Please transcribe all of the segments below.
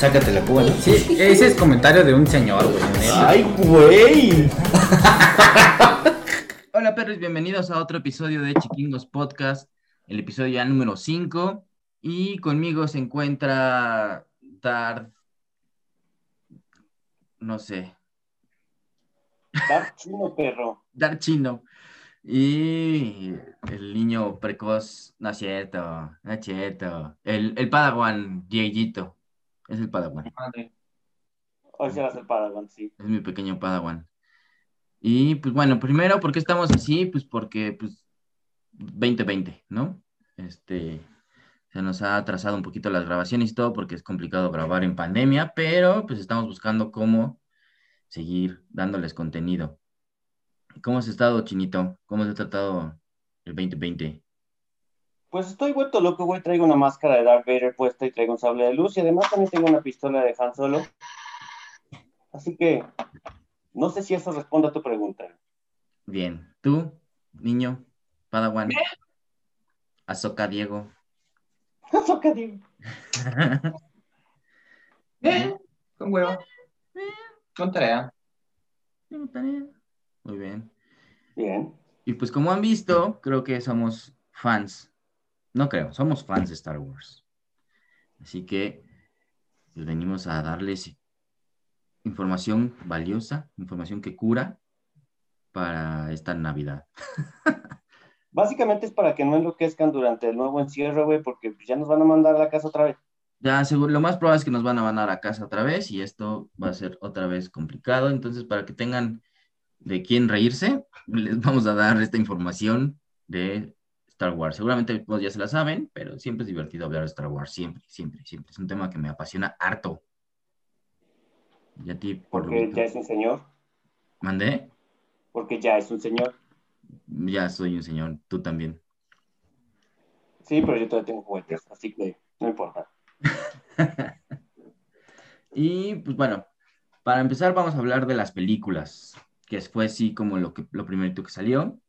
sácate la cuba, ¿no? Sí, ese es comentario de un señor, güey. ¡Ay, güey! Hola perros, bienvenidos a otro episodio de Chiquingos Podcast, el episodio ya número 5. Y conmigo se encuentra Darth, no sé, Dar chino, perro. Darth Chino. Y el niño precoz, no es cierto, no es cierto. El, el Padawan, Dieguito, es el Padawan. Hoy serás el Padawan, sí. Es mi pequeño Padawan. Y pues bueno, primero, ¿por qué estamos así? Pues porque pues 2020, ¿no? Este, se nos ha atrasado un poquito las grabaciones y todo porque es complicado grabar en pandemia, pero pues estamos buscando cómo seguir dándoles contenido. ¿Cómo has estado, Chinito? ¿Cómo se ha tratado el 2020? Pues estoy vuelto loco, güey. Traigo una máscara de Darth Vader puesta y traigo un sable de luz. Y además también tengo una pistola de Han Solo. Así que no sé si eso responde a tu pregunta. Bien. ¿Tú, niño, Padawan? Azoka Diego. Que digo. Bien, con huevo. Con tarea. Muy bien. Bien. Y pues como han visto, creo que somos fans. No creo, somos fans de Star Wars. Así que pues, venimos a darles información valiosa, información que cura para esta Navidad. Básicamente es para que no enloquezcan durante el nuevo encierro, güey, porque ya nos van a mandar a la casa otra vez. Ya, seguro, lo más probable es que nos van a mandar a casa otra vez y esto va a ser otra vez complicado. Entonces, para que tengan de quién reírse, les vamos a dar esta información de Star Wars. Seguramente pues, ya se la saben, pero siempre es divertido hablar de Star Wars, siempre, siempre, siempre. Es un tema que me apasiona harto. Y a ti, por Porque ya es un señor. ¿Mandé? Porque ya es un señor. Ya soy un señor, tú también. Sí, pero yo todavía tengo juguetes, así que no importa. Y pues bueno, para empezar vamos a hablar de las películas, que fue así como lo, que, lo primerito que salió.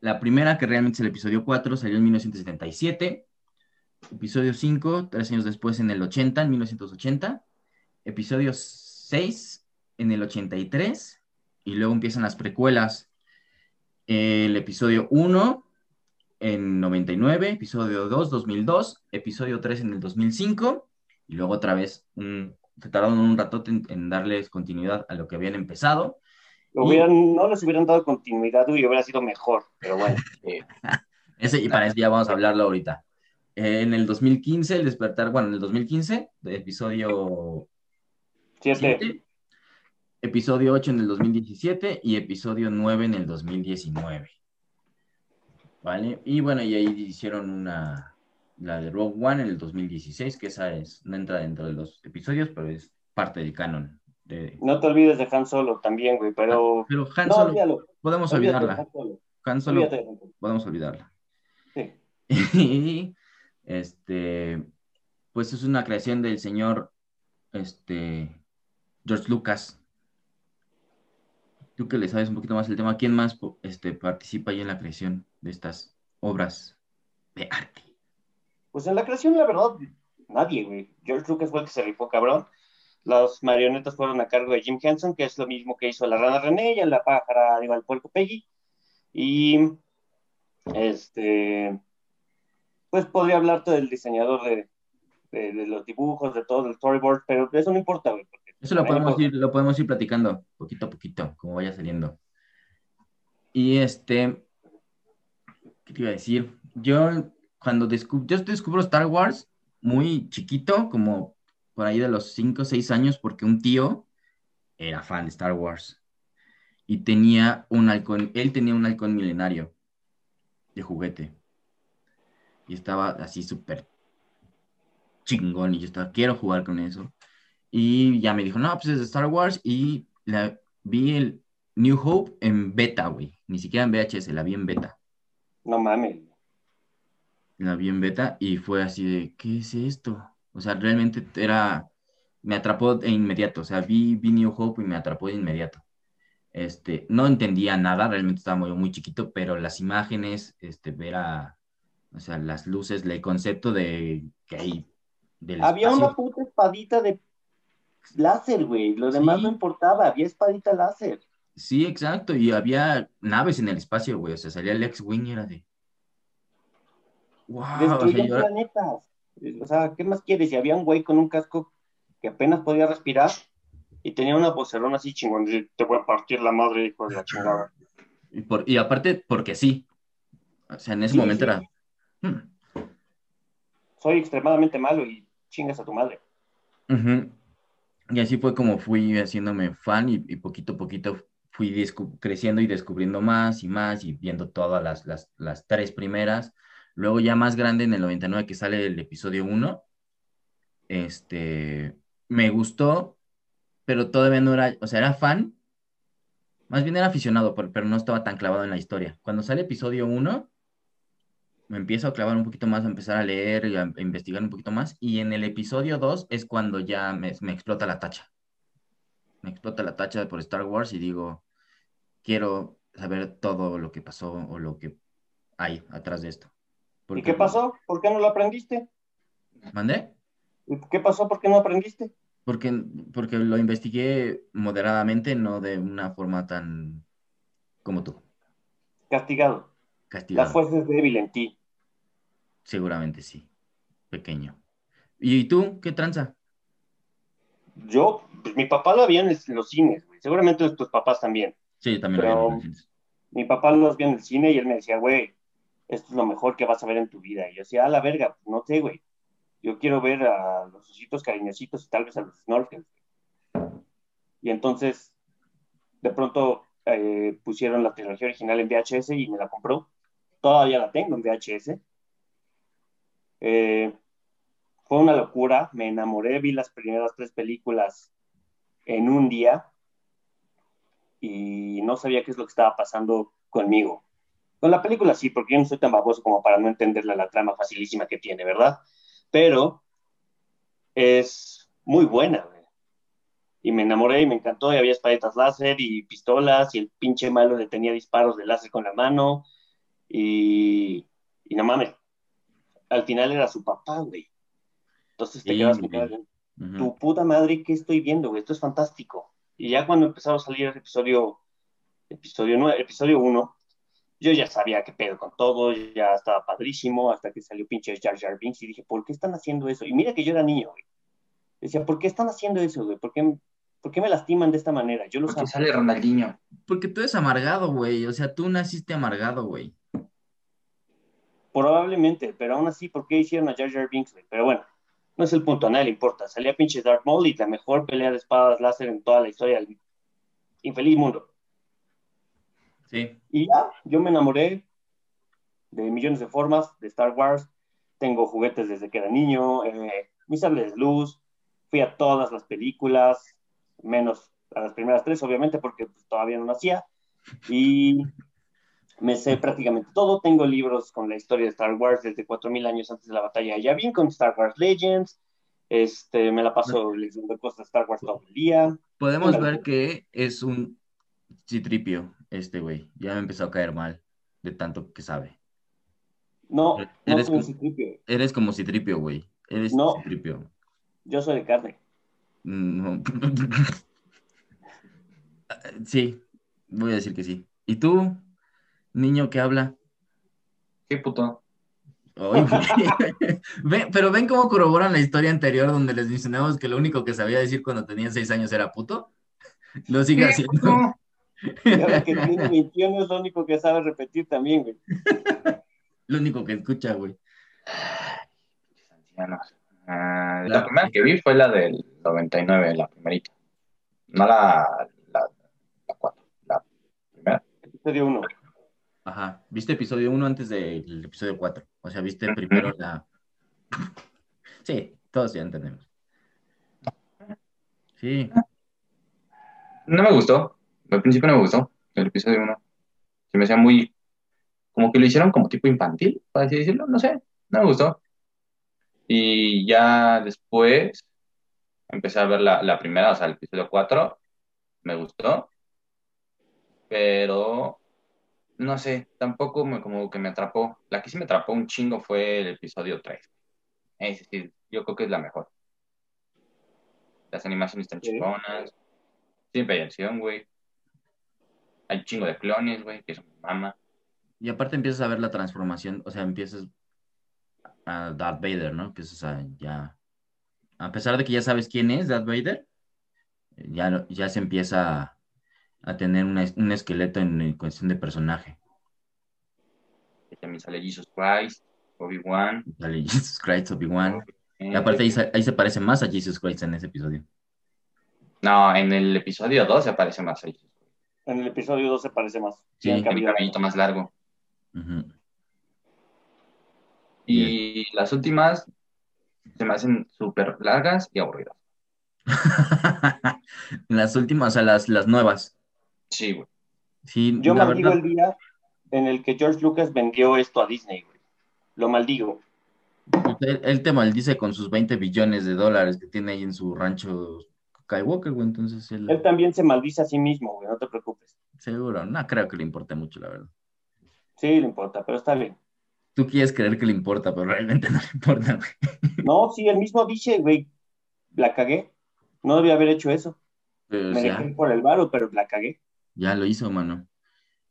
La primera, que realmente es el episodio 4, salió en 1977. Episodio 5, tres años después en el 80, en 1980. Episodio 6 en el 83. Y luego empiezan las precuelas. El episodio 1 en 99, episodio 2, 2002, episodio 3 en el 2005, y luego otra vez mm, se tardaron un ratote en, en darles continuidad a lo que habían empezado. Lo Y- hubieran, no les hubieran dado continuidad y hubiera sido mejor, pero bueno. eh, Ese, y para eso ya vamos a hablarlo ahorita. Eh, en el 2015, el despertar, bueno, en el 2015, de episodio siete. 7, episodio 8 en el 2017 y episodio 9 en el 2019. ¿Vale? Y bueno, y ahí hicieron una, la de Rogue One en el 2016, que esa es, no entra dentro de los episodios, pero es parte del canon. De... No te olvides de Han Solo también, güey, pero... Pero Han No, Solo, olvídalo. podemos olvidarla. Han Solo. Han podemos olvidarla. Sí. Y este, pues es una creación del señor este, George Lucas. Tú que le sabes un poquito más el tema, ¿quién más este, participa ahí en la creación de estas obras de arte? Pues en la creación, la verdad, nadie, güey. George Lucas fue el que se rifó, cabrón. Las marionetas fueron a cargo de Jim Henson, que es lo mismo que hizo la rana René y en la pájara, digo, al puerco Peggy. Y, este, pues podría hablarte del diseñador de, de, de los dibujos, de todo, del storyboard, pero eso no importa, güey. Eso lo podemos ir, lo podemos ir platicando poquito a poquito, como vaya saliendo. Y este, ¿qué te iba a decir? Yo cuando descub- yo descubro Star Wars muy chiquito, como por ahí de los 5 o 6 años, porque un tío era fan de Star Wars y tenía un halcón, él tenía un halcón milenario de juguete y estaba así súper chingón y yo estaba, quiero jugar con eso. Y ya me dijo, no, pues es de Star Wars. Y la, vi el New Hope en beta, güey. Ni siquiera en VHS, la vi en beta. No mames. La vi en beta y fue así de, ¿qué es esto? O sea, realmente era, me atrapó de inmediato. O sea, vi, vi New Hope y me atrapó de inmediato. Este, no entendía nada, realmente estaba muy, muy chiquito, pero las imágenes, este, ver a, o sea, las luces, el concepto de que hay del Había espacio. una puta espadita de láser, güey. Lo demás Sí. no importaba. Había espadita láser. Sí, exacto, y había naves en el espacio, güey, o sea, salía el X-Wing y era de... Wow, o sea, yo- planetas. O sea, ¿qué más quieres? Y había un güey con un casco que apenas podía respirar y tenía una vocerrona así chingón. Te voy a partir la madre, hijo de la chingada. y, por- y aparte, porque sí, o sea, en ese Sí, momento sí. era... hmm, Soy extremadamente malo y chingas a tu madre. Ujú. Y así fue como fui haciéndome fan y, y poquito a poquito fui creciendo y descubriendo más y más y viendo todas las, las, las tres primeras. Luego ya más grande en el 99 que sale el episodio 1, este, me gustó, pero todavía no era, o sea, era fan, más bien era aficionado, pero, no estaba tan clavado en la historia. Cuando sale episodio 1, me empiezo a clavar un poquito más, a empezar a leer y a investigar un poquito más. Y en el episodio 2 es cuando ya me, me explota la tacha. Me explota la tacha por Star Wars y digo, quiero saber todo lo que pasó o lo que hay atrás de esto. ¿Y qué pasó? ¿Por qué no lo aprendiste? ¿Mandé? ¿Y ¿Qué pasó? ¿Por qué no aprendiste? Porque, porque lo investigué moderadamente, no de una forma tan como tú, Castigado. La castigado. fuerza es débil en ti. Seguramente sí, pequeño. ¿Y tú qué tranza? Yo, pues mi papá lo veía en el- en los cines, güey. Seguramente tus papás también. Sí, yo también Pero- lo vi en los cines. Mi papá los vio en el cine y él me decía, güey, esto es lo mejor que vas a ver en tu vida. Y yo decía, a la verga, pues no sé, güey. Yo quiero ver a los ositos cariñositos y tal vez a los snorkels. Y entonces, de pronto eh, pusieron la trilogía original en VHS y me la compró. Todavía la tengo en VHS. Eh, fue una locura, me enamoré, vi las primeras tres películas en un día y no sabía qué es lo que estaba pasando conmigo. Con la película sí, porque yo no soy tan baboso como para no entenderle la trama facilísima que tiene, ¿verdad? Pero es muy buena, güey. Y me enamoré y me encantó, y había espadetas láser y pistolas, y el pinche malo le tenía disparos de láser con la mano, y, y no mames, al final era su papá, güey. Entonces te quedas con cara tu puta madre, ¿qué estoy viendo, güey? Esto es fantástico. Y ya cuando empezaron a salir el episodio, episodio 9, episodio 1, yo ya sabía qué pedo con todo, ya estaba padrísimo, hasta que salió pinche Jar Jar Binks y dije, ¿por qué están haciendo eso? Y mira que yo era niño, güey. Decía, ¿por qué están haciendo eso, güey? ¿Por qué, por qué me lastiman de esta manera? Yo los Porque amo. sale Ronaldinho. Porque tú eres amargado, güey. O sea, tú naciste amargado, güey. Probablemente, pero aún así, ¿por qué hicieron a Jar Jar Binks, güey? Pero bueno, no es el punto, a nadie le importa. Salía pinche Darth Maul y la mejor pelea de espadas láser en toda la historia del infeliz mundo. Sí. Y ya, yo me enamoré de millones de formas de Star Wars. Tengo juguetes desde que era niño, eh, mis sables de luz. Fui a todas las películas, menos a las primeras tres, obviamente, porque pues, todavía no nacía. Y me sé prácticamente todo. Tengo libros con la historia de Star Wars desde 4000 años antes de la batalla de Yavin, con Star Wars Legends. Este, me la paso leyendo cosas de Star Wars todo el día. Podemos ver que es un citripio, este güey. Ya me empezó a caer mal de tanto que sabe. No, no Eres como- citripio. Eres como citripio, güey. Eres No. citripio. Yo soy de carne. No. Sí, voy a decir que sí. ¿Y tú, niño que habla? Qué puto. Ven- pero ven cómo corroboran la historia anterior donde les mencionamos que lo único que sabía decir cuando tenía seis años era puto. Lo sigue ¿Qué haciendo. puto? Y ahora que tiene 21 es lo único que sabe repetir también, güey. Lo único que escucha, güey. Ancianos. Ah, La- la primera que vi fue la del 99, la primerita. No la, la, la cuatro, la primera. Episodio 1. Ajá. ¿Viste episodio 1 antes del episodio 4? O sea, viste primero la. Sí, todos ya entendemos. Sí. No me gustó. Al principio no me gustó el episodio 1. Se me hacía muy. Como que lo hicieron como tipo infantil, por así decirlo. No sé. No me gustó. Y ya después empecé a ver la, la primera, o sea, el episodio 4. Me gustó. Pero. No sé, tampoco me, como que me atrapó. La que sí me atrapó un chingo fue el episodio 3. Es decir, yo creo que es la mejor. Las animaciones están Sí. chingonas. Siempre hay acción, güey. Hay un chingo de clones, güey, que son mama. Y aparte empiezas a ver la transformación, o sea, empiezas a Darth Vader, ¿no? O sea, ya, a pesar de que ya sabes quién es Darth Vader, ya, ya se empieza a, a tener una- un esqueleto en, en cuestión de personaje. Y también sale Jesus Christ, Obi-Wan. Sale Jesus Christ, Obi-Wan. eh, Y aparte ahí, se- ahí se parece más a Jesus Christ en ese episodio. No, en el episodio 2 se aparece más ahí. En el episodio 2 se parece más. Sí, cabellito más largo. Y las últimas se me hacen súper largas y aburridas. Las últimas, o sea, las, las nuevas. Sí, güey. Sí, Yo maldigo verdad, el día en el que George Lucas vendió esto a Disney, güey. Lo maldigo. él, él te maldice con sus 20 billones de dólares que tiene ahí en su rancho Skywalker, güey, entonces él, Él también se maldice a sí mismo, güey, no te preocupes. seguro, no creo que le importe mucho, la verdad. Sí, le importa, pero está bien. Tú quieres creer que le importa, pero realmente no le importa, güey. No, sí, el mismo dice, güey, la cagué. No debía haber hecho eso. Pero, o Me sea, dejé por el varo, pero la cagué. ya lo hizo, mano.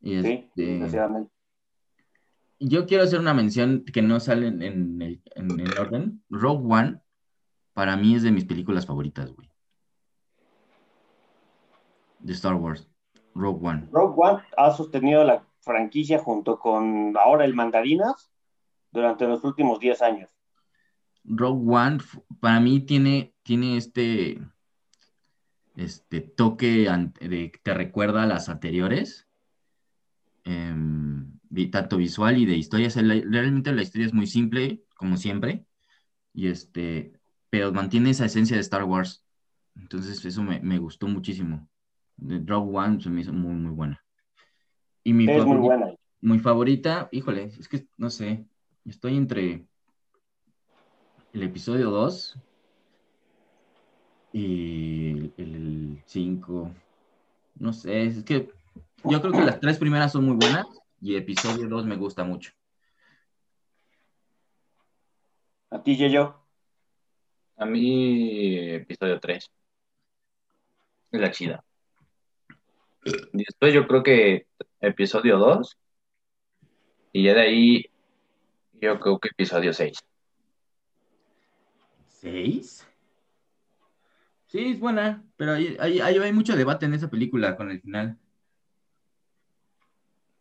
Y Sí, este, desgraciadamente. yo quiero hacer una mención que no sale en, en el, en el orden. Rogue One, para mí es de mis películas favoritas, güey. De Star Wars. Rogue One. Rogue One ha sostenido la franquicia junto con ahora el Mandarinas durante los últimos 10 años. Rogue One, para mí tiene, tiene este, este toque de que te recuerda a las anteriores, em, tanto visual y de historia. Realmente la historia es muy simple, como siempre, y este, pero mantiene esa esencia de Star Wars. Entonces, eso me, me gustó muchísimo. De Rogue One se me hizo muy, muy buena. Y mi Es muy favori- buena. mi favorita, híjole, es que no sé, estoy entre el episodio 2 y el 5. No sé, es que yo creo que las tres primeras son muy buenas y episodio 2 me gusta mucho. A ti, yo. A mí, episodio 3. Es la chida. Después yo creo que episodio 2. Y ya de ahí, yo creo que episodio 6. ¿Seis? Sí, es buena, pero hay, hay, hay, hay mucho debate en esa película con el final.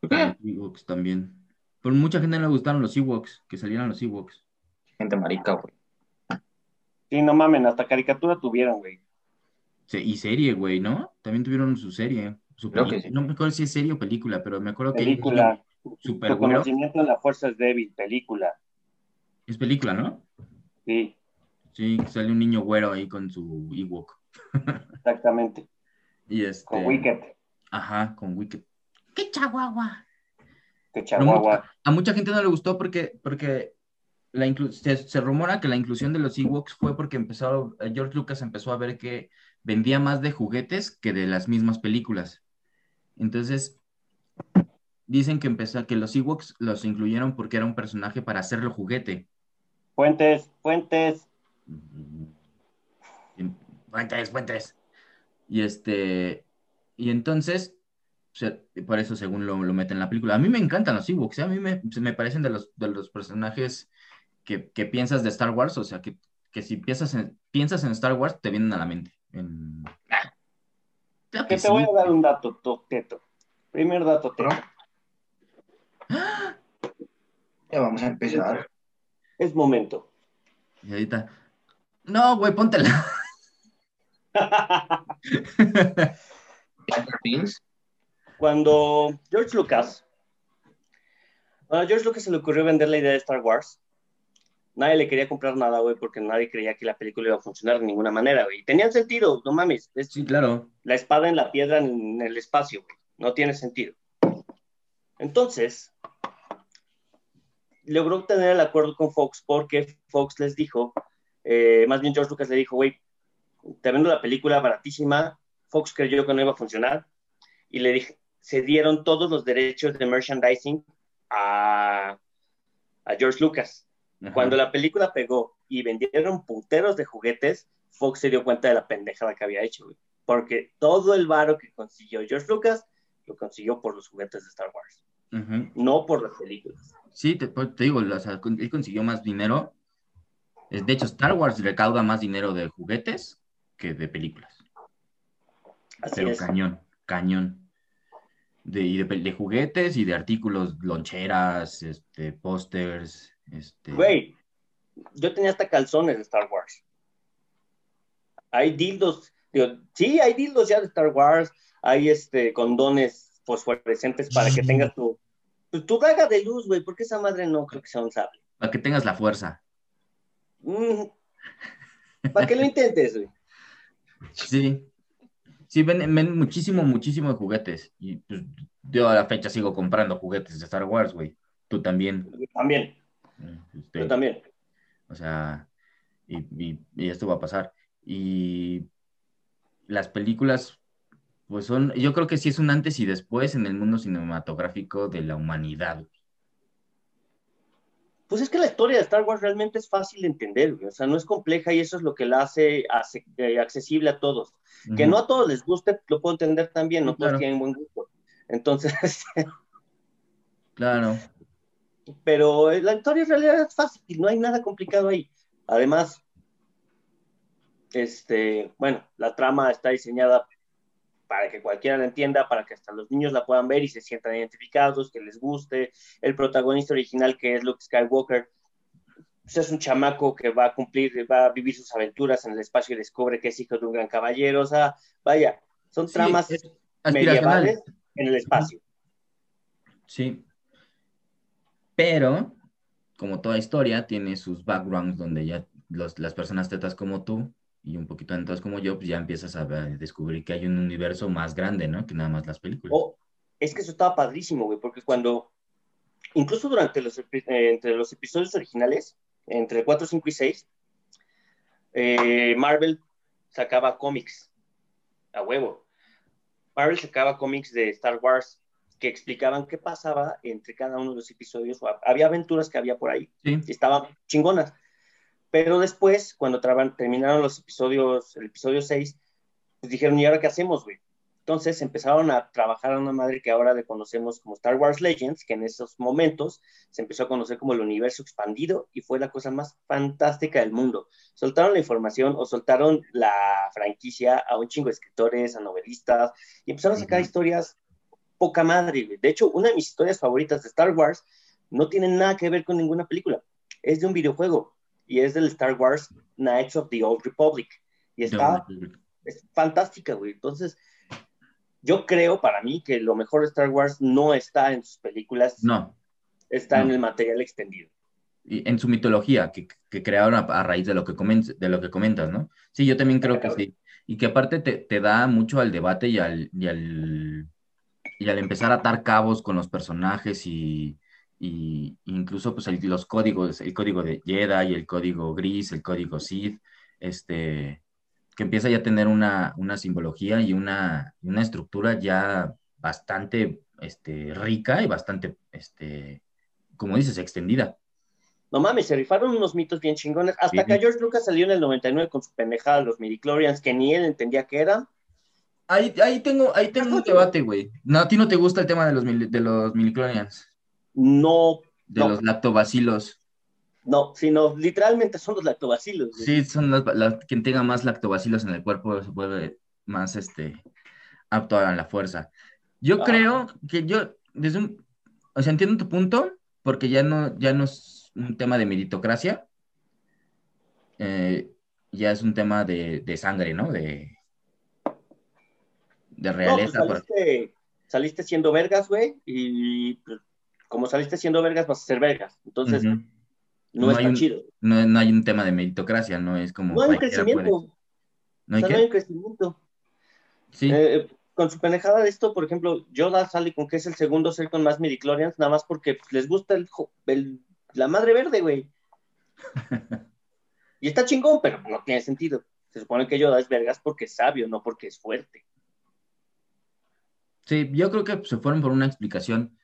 ¿Por Con qué? los Ewoks también. Por mucha gente no le gustaron los Ewoks, que salieran los Ewoks. Gente marica, güey. Sí, no mamen, hasta caricatura tuvieron, güey. Y serie, güey, ¿no? También tuvieron su serie. Su Creo peli- que sí. No me acuerdo si es serie o película, pero me acuerdo que hay un Película. super Tu güero. conocimiento en la fuerza es débil, película. Es película, ¿no? Sí, Sí, que sale un niño güero ahí con su Ewok. exactamente. Y este. Con Wicked, Ajá, con Wicked. ¡Qué chaguagua! que Chihuahua. A mucha gente no le gustó porque, porque la se rumora que la inclusión de los Ewoks fue porque empezó, eh, George Lucas empezó a ver que vendía más de juguetes que de las mismas películas. Entonces, dicen que empezó, que los Ewoks los incluyeron porque era un personaje para hacerlo juguete. Fuentes, fuentes. Fuentes, fuentes. Y este, y entonces, se- por eso según lo, lo meten en la película. A mí me encantan los Ewoks, ¿eh? a mí me, me parecen de los, de los personajes que, que piensas de Star Wars, o sea, que, que si piensas en, piensas en Star Wars, te vienen a la mente. En- Claro Que que te voy a dar un dato, to- teto. Primer dato, teto. Ya vamos a empezar. Es momento. Y ahorita, no, güey, póntela. Cuando George Lucas, a George Lucas se le ocurrió vender la idea de Star Wars, nadie le quería comprar nada, güey, porque nadie creía que la película iba a funcionar de ninguna manera, güey. Tenían sentido, no mames. Es Sí, claro. la espada en la piedra en el espacio, güey. No tiene sentido. Entonces, logró obtener el acuerdo con Fox porque Fox les dijo, eh, más bien George Lucas le dijo, güey, te vendo la película baratísima. Fox creyó que no iba a funcionar y le dije, se dieron todos los derechos de merchandising a, a George Lucas. Ajá. Cuando la película pegó y vendieron puteros de juguetes, Fox se dio cuenta de la pendejada que había hecho, güey. Porque todo el varo que consiguió George Lucas lo consiguió por los juguetes de Star Wars, Ujú. no por las películas. Sí, te, pues, te digo, o sea, él consiguió más dinero. De hecho, Star Wars recauda más dinero de juguetes que de películas. Así Pero es. cañón, cañón. De, de, de juguetes y de artículos, loncheras, este, pósters, este... Güey, yo tenía hasta calzones de Star Wars. Hay dildos, digo, sí, hay dildos ya de Star Wars, hay este condones fosforescentes para que tengas tu, tu, tu daga de luz, güey, porque esa madre no creo que sea un sable. Para que tengas la fuerza. Mm, para que lo intentes, güey. Sí. Sí, ven, ven muchísimo, muchísimo de juguetes. Y pues yo a la fecha sigo comprando juguetes de Star Wars, güey. Tú también. Yo también, Este, yo también. O sea, y, y- y esto va a pasar. Y las películas, pues son, yo creo que sí es un antes y después en el mundo cinematográfico de la humanidad. Pues es que la historia de Star Wars realmente es fácil de entender. O sea, no es compleja y eso es lo que la hace, hace- eh, accesible a todos. Que no a todos les guste, lo puedo entender también, no Sí, todos claro. tienen buen gusto. Entonces, Claro. Pero la historia en realidad es fácil, no hay nada complicado ahí. Además, este, bueno, la trama está diseñada para que cualquiera la entienda, para que hasta los niños la puedan ver y se sientan identificados, que les guste. El protagonista original, que es Luke Skywalker, pues es un chamaco que va a cumplir, va a vivir sus aventuras en el espacio y descubre que es hijo de un gran caballero. O sea, vaya, son Sí, tramas aspiracional. medievales en el espacio. Sí. Pero, como toda historia, tiene sus backgrounds donde ya las personas tetas como tú y un poquito entonces como yo, pues ya empiezas a descubrir que hay un universo más grande, ¿no? Que nada más las películas. Oh, es que eso estaba padrísimo, güey, porque cuando, incluso durante los, eh, entre los episodios originales, entre el 4, 5 y 6, eh, Marvel sacaba cómics, a huevo. Marvel sacaba cómics de Star Wars que explicaban qué pasaba entre cada uno de los episodios. Había aventuras que había por ahí Sí. y estaban chingonas. Pero después, cuando traban- terminaron los episodios, el episodio 6, pues dijeron, ¿y ahora qué hacemos, güey? Entonces empezaron a trabajar a una madre que ahora le conocemos como Star Wars Legends, que en esos momentos se empezó a conocer como el universo expandido y fue la cosa más fantástica del mundo. Soltaron la información o soltaron la franquicia a un chingo de escritores, a novelistas y empezaron a sacar historias poca madre, güey. De hecho, una de mis historias favoritas de Star Wars no tiene nada que ver con ninguna película. Es de un videojuego y es del Star Wars Knights of the Old Republic. Y está es fantástica, güey. Entonces, yo creo para mí que lo mejor de Star Wars no está en sus películas, No, está en el material extendido. y en su mitología que, que crearon a, a raíz de lo, que comen- de lo que comentas, ¿no? Sí, yo también creo que sí. Y que aparte te, te da mucho al debate y al, y al, y al empezar a atar cabos con los personajes y, y incluso pues el- los códigos, el código de Jedi, el código gris, el código Sith, este, que empieza ya a tener una, una simbología y una, una estructura ya bastante este, rica y bastante, este, como dices, extendida. No mames, se rifaron unos mitos bien chingones. Hasta Sí. que George Lucas salió en el 99 con su pendejada, los midichlorians, que ni él entendía qué eran. Ahí, ahí tengo, ahí tengo un debate, güey. No, a ti no te gusta el tema de los, mil- de los miliclorians, No, de No. los lactobacilos. no, sino literalmente son los lactobacilos. güey. Sí, son las, las- quien tenga más lactobacilos en el cuerpo se vuelve más este, apto a la fuerza. Yo Ah. creo que yo, desde un, o sea, entiendo tu punto, porque ya no, ya no es un tema de meritocracia, eh, ya es un tema de, de sangre, ¿no? De, de No, pues realeza. por- saliste, saliste siendo vergas, güey, y pues, como saliste siendo vergas, vas a ser vergas. Entonces, no, No está hay un- chido. no, no hay un tema de meritocracia, no es como No hay un crecimiento. puede. ¿No hay o sea, qué? no hay un crecimiento. Sí, Eh, con su pendejada de esto, por ejemplo, Yoda sale con que es el segundo ser con más midichlorians, nada más porque pues, les gusta el, el- la madre verde, güey. y está chingón, pero no tiene sentido. Se supone que Yoda es vergas porque es sabio, no porque es fuerte. Sí, yo creo que se fueron por una explicación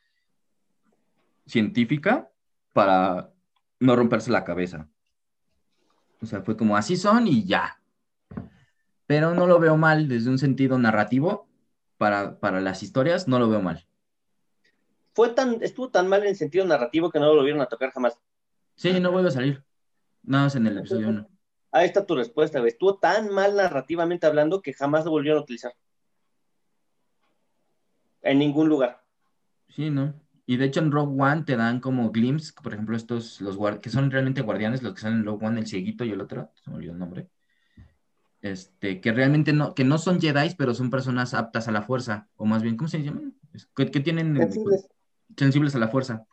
científica para no romperse la cabeza. O sea, fue como así son y ya. Pero no lo veo mal desde un sentido narrativo para, para las historias, no lo veo mal. Fue tan, estuvo tan mal en el sentido narrativo que no lo volvieron a tocar jamás. Sí, no vuelve a salir. Nada más en el episodio 1. Ahí está tu respuesta, güey. Estuvo tan mal narrativamente hablando que jamás lo volvieron a utilizar. En ningún lugar. Sí, ¿no? Y de hecho en Rogue One te dan como glimpse, por ejemplo, estos, los que son realmente guardianes, los que salen en Rogue One, el cieguito y el otro, se me olvidó el nombre. Este, que realmente no, que no son Jedi, pero son personas aptas a la fuerza, o más bien, ¿cómo se llaman? Que, que tienen Sensibles. sensibles a la fuerza.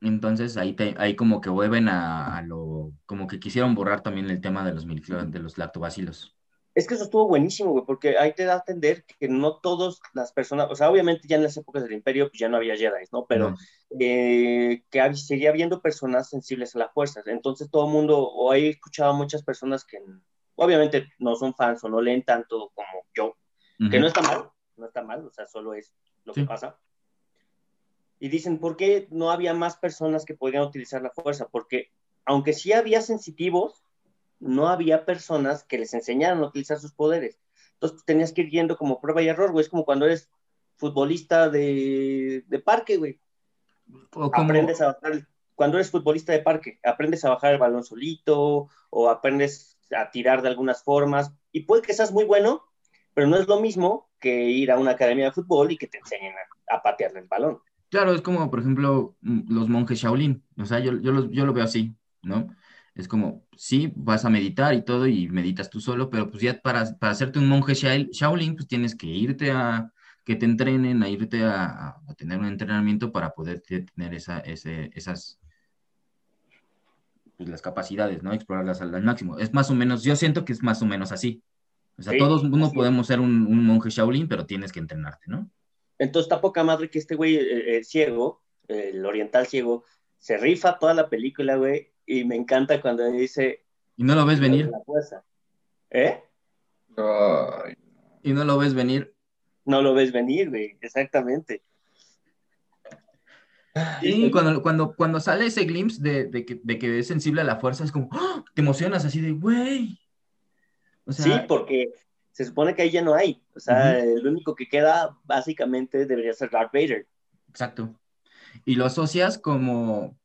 Entonces ahí, te- ahí como que vuelven a, a lo, como que quisieron borrar también el tema de los, mil- de los lactobacilos. Es que eso estuvo buenísimo, güey, porque ahí te da a entender que no todas las personas, o sea, obviamente ya en las épocas del Imperio pues ya no había Jedi, ¿no? Pero No. eh, que seguía habiendo personas sensibles a la fuerza. Entonces todo el mundo, o he escuchado a muchas personas que obviamente no son fans o no leen tanto como yo, que Ujú. no está mal, no está mal, o sea, solo es lo Sí. que pasa. Y dicen, ¿por qué no había más personas que podían utilizar la fuerza? Porque aunque sí había sensitivos, no había personas que les enseñaran a utilizar sus poderes. Entonces tenías que ir yendo como prueba y error, güey. Es como cuando eres futbolista de, de parque, güey. O como- Aprendes a bajar, el- cuando eres futbolista de parque, aprendes a bajar el balón solito o aprendes a tirar de algunas formas. Y puede que seas muy bueno, pero no es lo mismo que ir a una academia de fútbol y que te enseñen a, a patearle el balón. Claro, es como, por ejemplo, los monjes Shaolin. O sea, yo, yo, los- yo lo veo así, ¿no? Es como, sí, vas a meditar y todo, y meditas tú solo, pero pues ya para, para hacerte un monje Shaol- Shaolin, pues tienes que irte a, que te entrenen, a irte a, a tener un entrenamiento para poder te- tener esa, ese, esas, pues las capacidades, ¿no? Explorarlas al, al máximo. Es más o menos, yo siento que es más o menos así. O sea, Sí, todos no así es. podemos ser un, un monje Shaolin, pero tienes que entrenarte, ¿no? Entonces está poca madre que este güey, eh, el ciego, el oriental ciego, se rifa toda la película, güey, y me encanta cuando dice... Y no lo ves venir, La fuerza. ¿Eh? Ay, y no lo ves venir. No lo ves venir, güey, exactamente. Sí, cuando, cuando, cuando sale ese glimpse de, de que, de que es sensible a la fuerza, es como, ¡ah! te emocionas así de, güey. O sea, sí, porque se supone que ahí ya no hay. O sea, el único que queda básicamente debería ser Darth Vader. exacto. Y lo asocias como,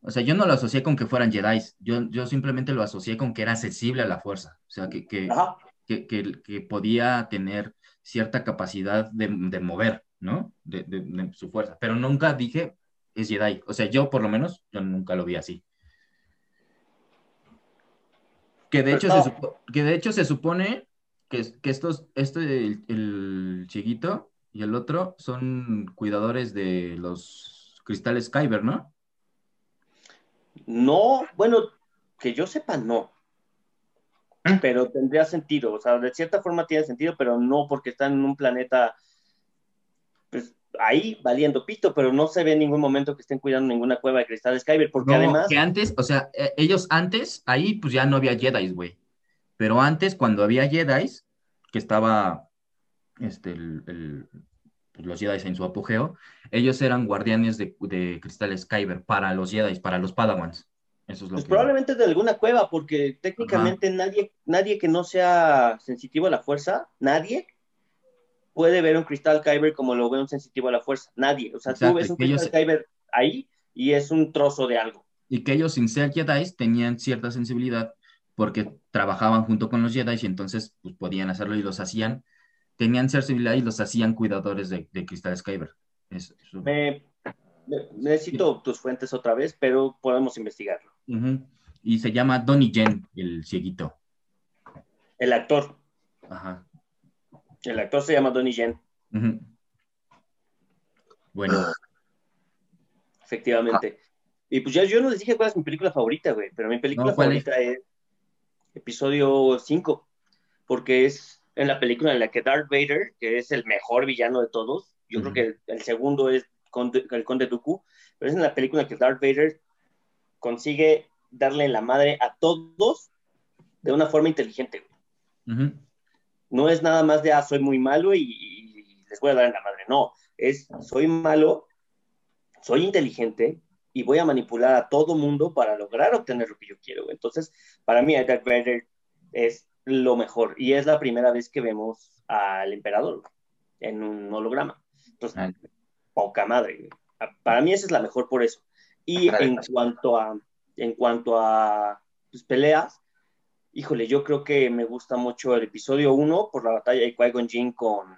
o sea, yo no lo asocié con que fueran Jedi, yo, yo simplemente lo asocié con que era sensible a la fuerza, o sea, que, que, que, que- que podía tener cierta capacidad de, de mover, ¿no? De, de- de su fuerza, pero nunca dije es Jedi, o sea, yo por lo menos, yo nunca lo vi así. Que de, hecho, no. se, que de hecho se supone que, que estos, este, el, el chiquito y el otro son cuidadores de los cristales Kyber, ¿no? No, bueno, que yo sepa, no. ¿Eh? Pero tendría sentido, o sea, de cierta forma tiene sentido, pero no porque están en un planeta, pues ahí valiendo pito, pero no se ve en ningún momento que estén cuidando ninguna cueva de cristales Kyber, porque No, además, que antes, o sea, eh, ellos antes, ahí pues ya no había Jedi, güey. Pero antes, cuando había Jedi, que estaba este, el- el- pues, los Jedi en su apogeo, ellos eran guardianes de, de cristales Kyber para los Jedi, para los Padawans. Eso es lo pues que... probablemente de alguna cueva, porque técnicamente nadie, nadie que no sea sensitivo a la fuerza, nadie puede ver un cristal Kyber como lo ve un sensitivo a la fuerza, nadie. O sea, Exacto, tú ves un ellos- cristal Kyber ahí y es un trozo de algo. Y que ellos sin ser Jedi tenían cierta sensibilidad porque trabajaban junto con los Jedi y entonces pues, podían hacerlo y los hacían, tenían sensibilidad y los hacían cuidadores de, de cristales Kyber. Es- eso- Me, me- necesito tus fuentes otra vez, pero podemos investigarlo. Y se llama Donnie Yen, el cieguito. El actor, Ajá. el actor se llama Donnie Yen, Ujú. Bueno, efectivamente. Y pues ya yo no les dije cuál es mi película favorita, güey, pero mi película No, ¿cuál es? favorita es? episodio 5, porque es en la película en la que Darth Vader, que es el mejor villano de todos, yo Ujú. creo que el, segundo es Conde- el Conde Dooku, pero es en la película que Darth Vader consigue darle la madre a todos de una forma inteligente, güey. ujú. no es nada más de, ah, soy muy malo y, y les voy a dar en la madre. No, es, soy malo, soy inteligente, y voy a manipular a todo mundo para lograr obtener lo que yo quiero. Entonces, para mí, Darth Vader es lo mejor y es la primera vez que vemos al emperador en un holograma. Entonces, Ah. poca madre. güey. Para mí esa es la mejor por eso. Y en cuanto a, en cuanto a pues, peleas, híjole, yo creo que me gusta mucho el episodio 1 por la batalla de Qui-Gon Jinn con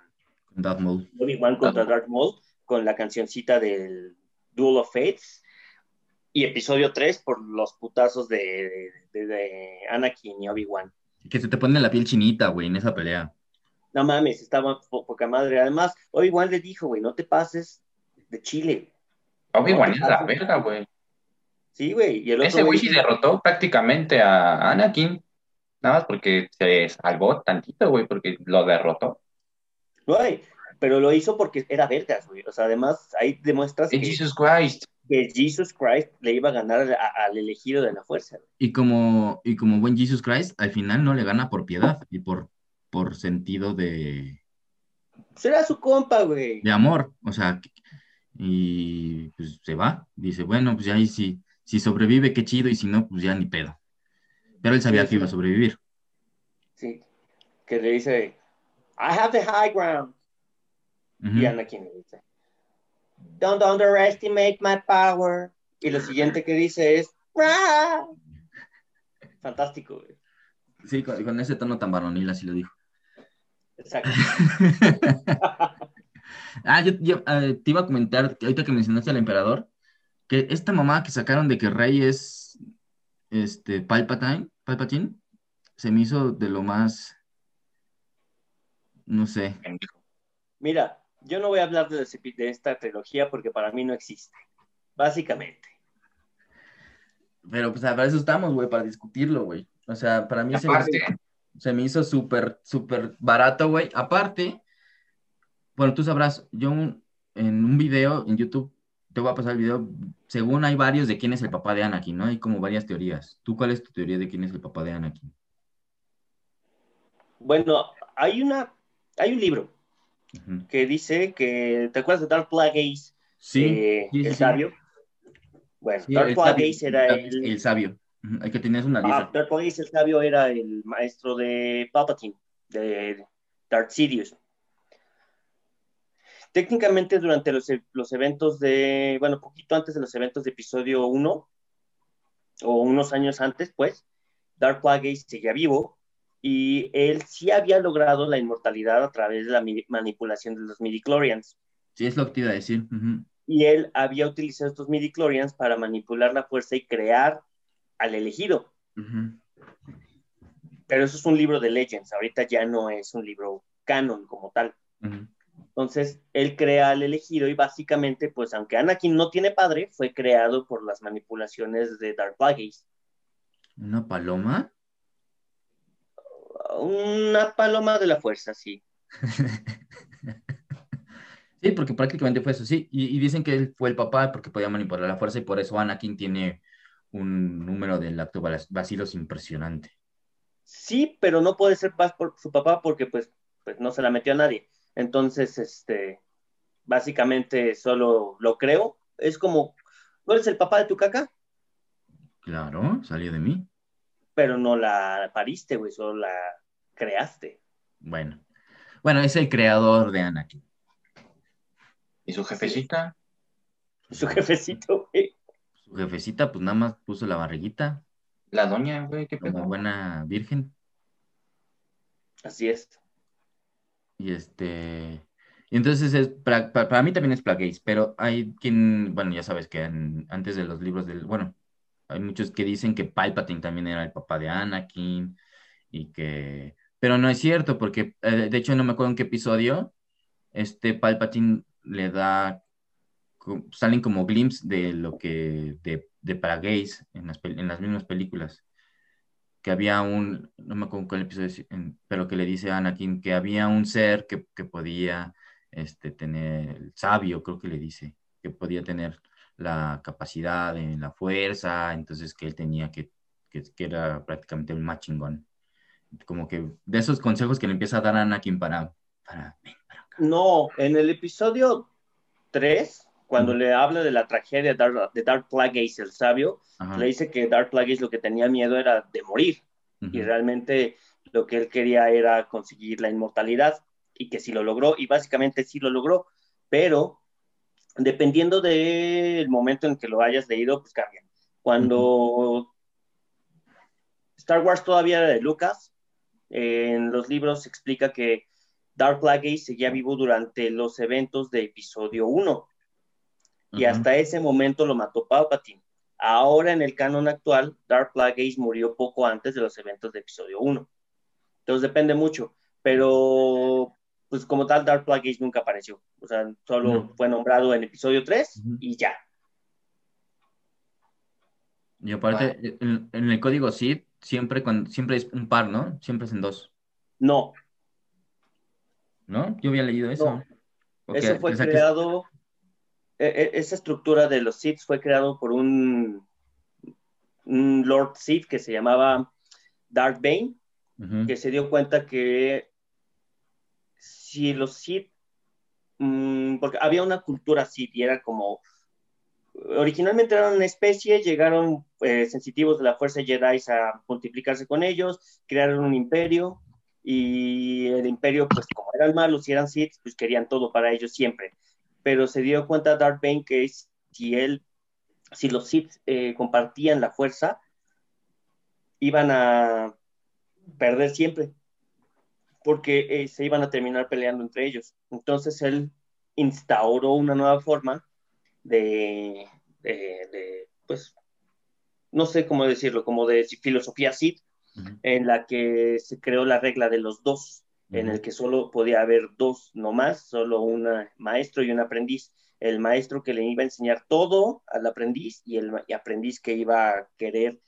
Darth Maul. Obi-Wan contra Darth Maul, con la cancioncita del Duel of Fates. Y episodio 3 por los putazos de, de, de Anakin y Obi-Wan. Que se te pone la piel chinita, güey, en esa pelea. No mames, estaba po- poca madre. Además, Obi-Wan le dijo, güey, no te pases de Chile. Obi-Wan es la verga, güey. Sí, güey. Y el otro Ese güey sí derrotó prácticamente a Anakin. Nada más porque se salvó tantito, güey, porque lo derrotó. Güey, pero lo hizo porque era vergas, güey. O sea, además, ahí demuestras Eh, que, Jesus Christ. Que Jesus Christ le iba a ganar a- al elegido de la fuerza. Y como, y como buen Jesus Christ, al final no le gana por piedad y por, por sentido de, Será su compa, güey. de amor. O sea, y pues se va. Dice, bueno, pues ya ahí si, si sobrevive, qué chido, y si no, pues ya ni pedo. Pero él sabía Sí, que iba a sobrevivir. Sí. Que le dice, I have the high ground. Ujú. Y Anakin le dice, Don't underestimate my power. Y lo siguiente que dice es, "Rah". Fantástico, güey. Sí, con, con ese tono tan varonil así lo dijo. Exacto. Ah, yo, yo, eh, te iba a comentar, que ahorita que mencionaste al emperador, que esta mamá que sacaron de que Rey es este, Palpatine, Palpatine, se me hizo de lo más, no sé. Mira, yo no voy a hablar de, ese- de esta trilogía porque para mí no existe. Básicamente. pero pues para eso estamos, güey, para discutirlo, güey. O sea, para mí se me Aparte, hizo, se me hizo súper, súper barato, güey. Aparte, bueno, tú sabrás, yo un- en un video en YouTube, te voy a pasar el video, según hay varios de quién es el papá de Anakin, ¿no? Hay como varias teorías. ¿Tú cuál es tu teoría de quién es el papá de Anakin? Bueno, hay una, hay un libro Que dice que, ¿te acuerdas de Darth Plagueis? Sí, Eh, sí, sí, el sabio. Bueno, Sí, el sabio, Plagueis era el, el, el sabio. Hay que tener una Ah, lista. Darth Plagueis el sabio era el maestro de Palpatine, de Darth Sidious. Técnicamente durante los, e- los eventos de, bueno, poquito antes de los eventos de episodio 1, o unos años antes, pues, Darth Plagueis seguía vivo y él sí había logrado la inmortalidad a través de la manipulación de los midichlorians. Sí, es lo que te iba a decir. Y él había utilizado estos midichlorians para manipular la fuerza y crear al elegido. Pero eso es un libro de Legends, ahorita ya no es un libro canon como tal. Entonces, él crea al elegido y básicamente, pues aunque Anakin no tiene padre, fue creado por las manipulaciones de Darth Plagueis. ¿Una paloma? Una paloma de la fuerza, sí. Sí, porque prácticamente fue eso, sí. Y, y dicen que él fue el papá porque podía manipular la fuerza y por eso Anakin tiene un número de lactobacilos impresionante. Sí, pero no puede ser más por su papá porque pues, pues no se la metió a nadie. Entonces, este, básicamente solo lo creo. Es como, ¿no eres el papá de tu caca? Claro, salió de mí. Pero no la pariste, güey, solo la creaste. Bueno. Bueno, es el creador de Anakin. ¿y su jefecita? Su jefecito, güey. Su jefecita, pues nada más puso la barriguita La doña, güey, qué como pedo. buena virgen. Así es. Y este. Y entonces es, para, para- para mí también es Plagueis, pero hay quien, bueno, ya sabes que en- antes de los libros del, bueno, hay muchos que dicen que Palpatine también era el papá de Anakin y que, pero no es cierto porque, eh, de hecho no me acuerdo en qué episodio, este Palpatine le da, salen como glimpses de lo que, de, de Plagueis en las, en las mismas películas. Que había un, no me acuerdo cuál episodio, en- pero que le dice a Anakin que había un ser que, que podía este, tener, sabio creo que le dice, que podía tener la capacidad de la fuerza, entonces que él tenía que, que, que era prácticamente el más chingón. Como que de esos consejos que le empieza a dar a Anakin para, para, ven para acá. No, en el episodio 3, cuando le habla de la tragedia de Dark, de Dark Plagueis, el sabio, Ajá. le dice que Dark Plagueis lo que tenía miedo era de morir y realmente lo que él quería era conseguir la inmortalidad y que sí lo logró y básicamente sí lo logró, pero dependiendo del momento en que lo hayas leído, pues cambia. Cuando Star Wars todavía era de Lucas, en los libros se explica que Dark Plagueis seguía vivo durante los eventos de episodio 1 y hasta ese momento lo mató Palpatine. Ahora en el canon actual, Dark Plagueis murió poco antes de los eventos de episodio 1. Entonces depende mucho, pero pues como tal Dark Plagueis nunca apareció. O sea, solo No. fue nombrado en episodio 3 Ujú. y ya. Y aparte, en, en el código Sith siempre, cuando, siempre es un par, ¿no? Siempre es en dos, No, ¿no? Yo había leído eso. No. Eso fue o sea que- creado, e- e- esa estructura de los Sith fue creado por un, un Lord Sith que se llamaba Darth Bane, que se dio cuenta que si los Sith, mm, porque había una cultura Sith y era como, originalmente eran una especie, llegaron eh, sensitivos de la fuerza Jedi a multiplicarse con ellos, crearon un imperio y el imperio, pues como eran malos y eran Sith, pues querían todo para ellos siempre. Pero se dio cuenta Darth Bane que si él, si los Sith eh, compartían la fuerza, iban a perder siempre, porque eh, se iban a terminar peleando entre ellos. Entonces él instauró una nueva forma de, de- de, pues, no sé cómo decirlo, como de filosofía Ujú. en la que se creó la regla de los dos, en el que solo podía haber dos, no más, solo un maestro y un aprendiz. El maestro que le iba a enseñar todo al aprendiz y el y aprendiz que iba a querer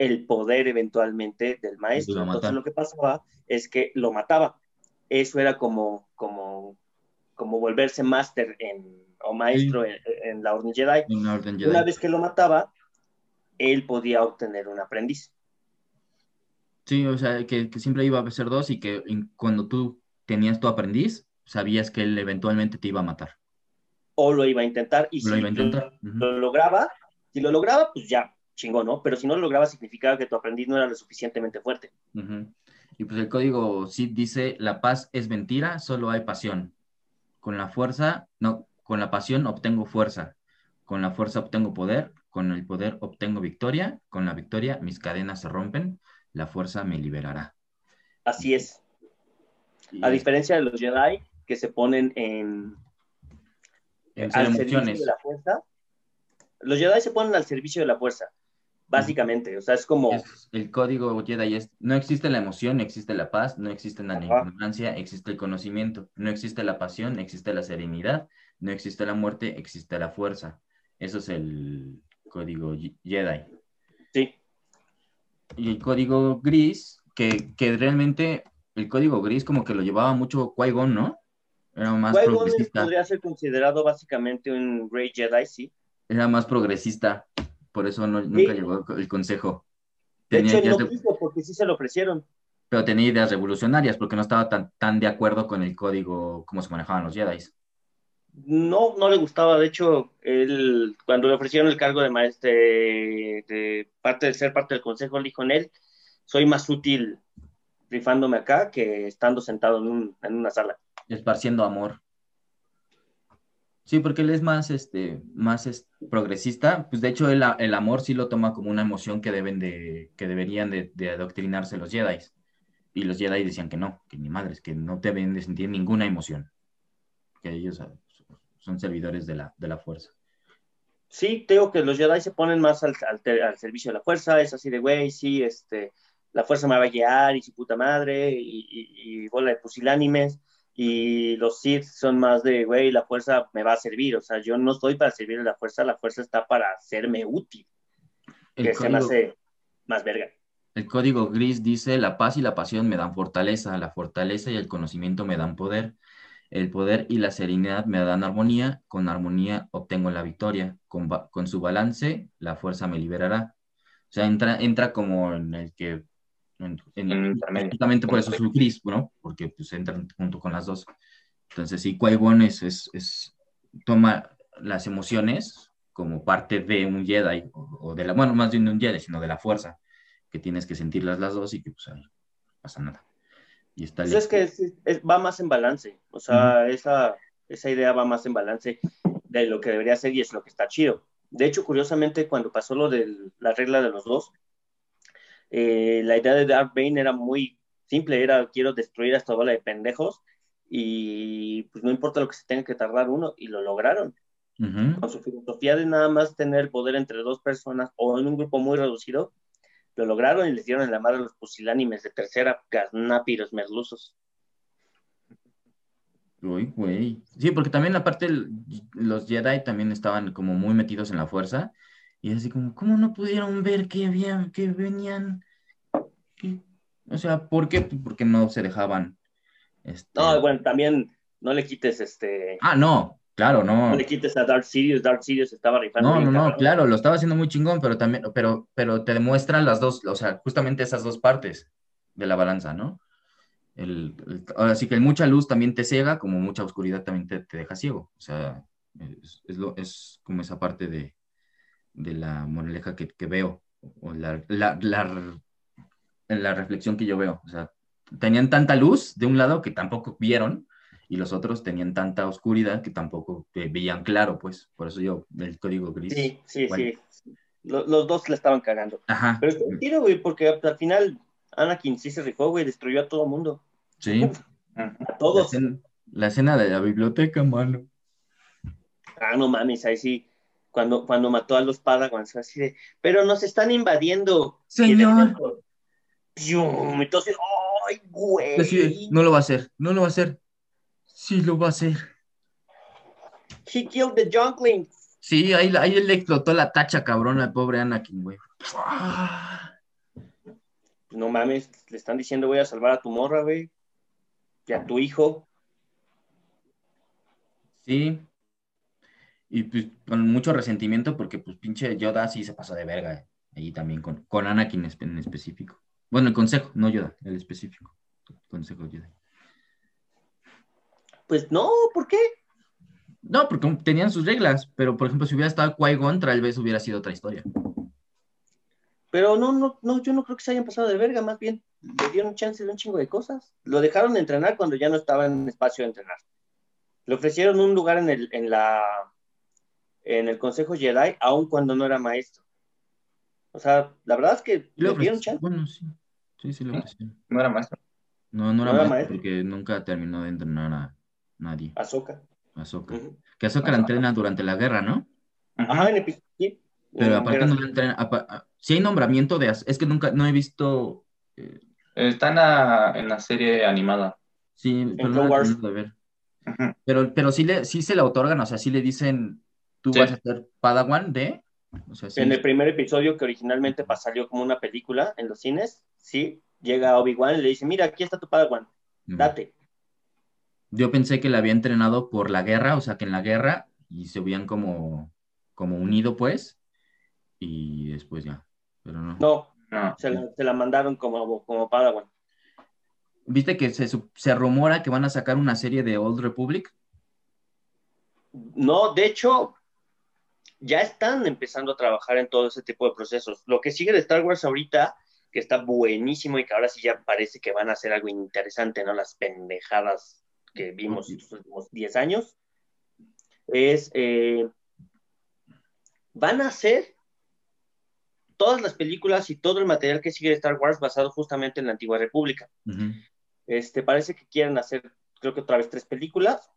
el poder eventualmente del maestro. Lo Entonces lo que pasaba es que lo mataba. Eso era como, como, como volverse máster o maestro en, en la Orden Jedi. Orden. Una vez que lo mataba, él podía obtener un aprendiz. Sí, o sea, que, que siempre iba a ser dos y que cuando tú tenías tu aprendiz, sabías que él eventualmente te iba a matar. O lo iba a intentar y Lo si iba a intentar. lo, lo lograba, si lo lograba, pues ya, chingón, ¿no? Pero si no lo lograba, significaba que tu aprendiz no era lo suficientemente fuerte. Y pues el código Sith dice, la paz es mentira, solo hay pasión. Con la fuerza, no, con la pasión obtengo fuerza. Con la fuerza obtengo poder, con el poder obtengo victoria, con la victoria mis cadenas se rompen, la fuerza me liberará. Así es. Y A es- diferencia de los Jedi que se ponen en, en al servicio de la fuerza, los Jedi se ponen al servicio de la fuerza, básicamente. O sea, es como, Es- el código Jedi es, no existe la emoción, existe la paz, no existe la ignorancia, existe el conocimiento, no existe la pasión, existe la serenidad, no existe la muerte, existe la fuerza. Eso es el código Jedi. sí, Y el código gris, que, que realmente el código gris como que lo llevaba mucho Qui-Gon, ¿no? Era más progresista. podría ser considerado básicamente un Grey Jedi, sí. Era más progresista. Por eso no- nunca Sí. llegó el consejo. De Tenía hecho, él ideas no de- quiso porque sí se lo ofrecieron. pero tenía ideas revolucionarias porque no estaba tan, tan de acuerdo con el código, cómo se manejaban los Jedi. No, no le gustaba. De hecho, él, cuando le ofrecieron el cargo de maestro, de, de parte de ser parte del consejo, le dijo en él, soy más útil rifándome acá que estando sentado en, un- en una sala. esparciendo amor. Sí, porque él es más, este, más es- progresista. Pues de hecho, el, el amor sí lo toma como una emoción que deben de, que deberían de, de adoctrinarse los Jedi. Y los Jedi decían que no, que ni madres, que no deben de sentir ninguna emoción. Que ellos ah, son servidores de la, de la fuerza. Sí, tengo que los Jedi se ponen más al, al al servicio de la fuerza, es así de, güey, sí, este, la fuerza me va a guiar y su puta madre y, y, y bola de pusilánimes. Y los Sith son más de, güey, la fuerza me va a servir. O sea, yo no estoy para servir a la fuerza, la fuerza está para hacerme útil, El que se me código, hace más verga. el código gris dice, la paz y la pasión me dan fortaleza, la fortaleza y el conocimiento me dan poder. El poder y la serenidad me dan armonía, con armonía obtengo la victoria, con, con su balance la fuerza me liberará. O sea, entra, entra como en el que, en, en- En intermedio. justamente por eso es un gris, ¿no? Porque pues entran junto con las dos. Entonces sí, Qui-Gon es, es, es- toma, las emociones como parte de un Jedi, o, o de la, bueno, más bien de un Jedi, sino de la fuerza, que tienes que sentirlas las dos y que pues ahí no pasa nada. Y está Pues es que es- es- va más en balance, o sea, esa, esa idea va más en balance de lo que debería ser y es lo que está chido. De hecho, curiosamente, cuando pasó lo de la regla de los dos, eh, la idea de Darth Bane era muy simple, era quiero destruir a esta bola de pendejos y pues no importa lo que se tenga que tardar uno, y lo lograron. Ujú. Con su filosofía de nada más tener poder entre dos personas o en un grupo muy reducido, lo lograron y les dieron en la madre a los pusilánimes de tercera, los merluzos. Uy, güey. Sí, porque también aparte el- los Jedi también estaban como muy metidos en la fuerza y así como, ¿cómo no pudieron ver que habían, que venían? O sea, ¿por qué? Pues Porque no se dejaban. este- No, bueno, también no le quites este, Ah, no, claro, no. no le quites a Darth Sidious, Darth Sidious estaba rifando. No, no, no, claro, lo estaba haciendo muy chingón, pero también, pero, pero te demuestran las dos, o sea, justamente esas dos partes de la balanza, ¿no? El, el- ahora sí que mucha luz también te ciega, como mucha oscuridad también te, te deja ciego. O sea, es, es lo, es como esa parte de, de la moraleja que, que veo, o la, la, la, la reflexión que yo veo. O sea, tenían tanta luz de un lado que tampoco vieron, y los otros tenían tanta oscuridad que tampoco veían claro, pues. Por eso yo, el código gris. Sí, sí, Bueno. sí. Lo- Los, dos le estaban cagando. Ajá. Pero está chido, güey, porque al final Anakin sí se rifó, güey, destruyó a todo mundo. Sí. A La todos. escena, la escena de la biblioteca, mano. Ah, no mames, ahí sí. Cuando, cuando mató a los Padawans, así de, pero nos están invadiendo. Señor. ¡Pium! Entonces, ¡ay, güey! De, no lo va a hacer, no lo va a hacer. Sí lo va a hacer. He killed the Junkling. Sí, ahí, ahí le explotó la tacha, cabrón, al pobre Anakin, güey. No mames, le están diciendo voy a salvar a tu morra, güey. Y a tu hijo. Sí. Y pues con mucho resentimiento porque pues pinche Yoda sí se pasó de verga. eh. Ahí también con, con Anakin en específico. Bueno, el consejo, no Yoda, el específico. Consejo Yoda. Pues no, ¿por qué? No, porque tenían sus reglas, pero por ejemplo, si hubiera estado Qui-Gon, tal vez hubiera sido otra historia. Pero no, no, no, yo no creo que se hayan pasado de verga, más bien le dieron chance de un chingo de cosas. Lo dejaron de entrenar cuando ya no estaba en espacio de entrenar. Le ofrecieron un lugar en el, en la, en el Consejo Jedi, aun cuando no era maestro. O sea, la verdad es que le dieron chance. Bueno, sí. Sí, sí, ¿Sí? ofrecieron. No era maestro. No, no era, ¿No era maestro, maestro? porque nunca terminó de entrenar a nadie. Ahsoka. A Ahsoka. Ujú. Que Ahsoka la entrena durante la guerra, ¿no? Ajá, en episodio. sí. Pero En aparte no la entrena. a- Si hay nombramiento de. Es que nunca. No he visto. eh, Está en la, en la serie animada. sí, pero no la de ver. Pero, pero sí, le, sí se le otorgan, o sea, sí le dicen. Tú Sí. vas a ser Padawan de. O sea, sí. En el primer episodio que originalmente salió como una película en los cines, sí, llega Obi-Wan y le dice, mira, aquí está tu Padawan, date. Yo pensé que la había entrenado por la guerra, o sea, que en la guerra y se habían como, como unido, pues, y después ya, pero no. No, No. se la, se la mandaron como, como Padawan. ¿Viste que se, se rumora que van a sacar una serie de Old Republic? No, de hecho, ya están empezando a trabajar en todo ese tipo de procesos. Lo que sigue de Star Wars ahorita, que está buenísimo y que ahora sí ya parece que van a hacer algo interesante, ¿no? Las pendejadas que vimos Ok. los últimos 10 años, es, eh, van a hacer todas las películas y todo el material que sigue de Star Wars basado justamente en la antigua república. Ujú. Este, parece que quieren hacer, creo que otra vez tres películas,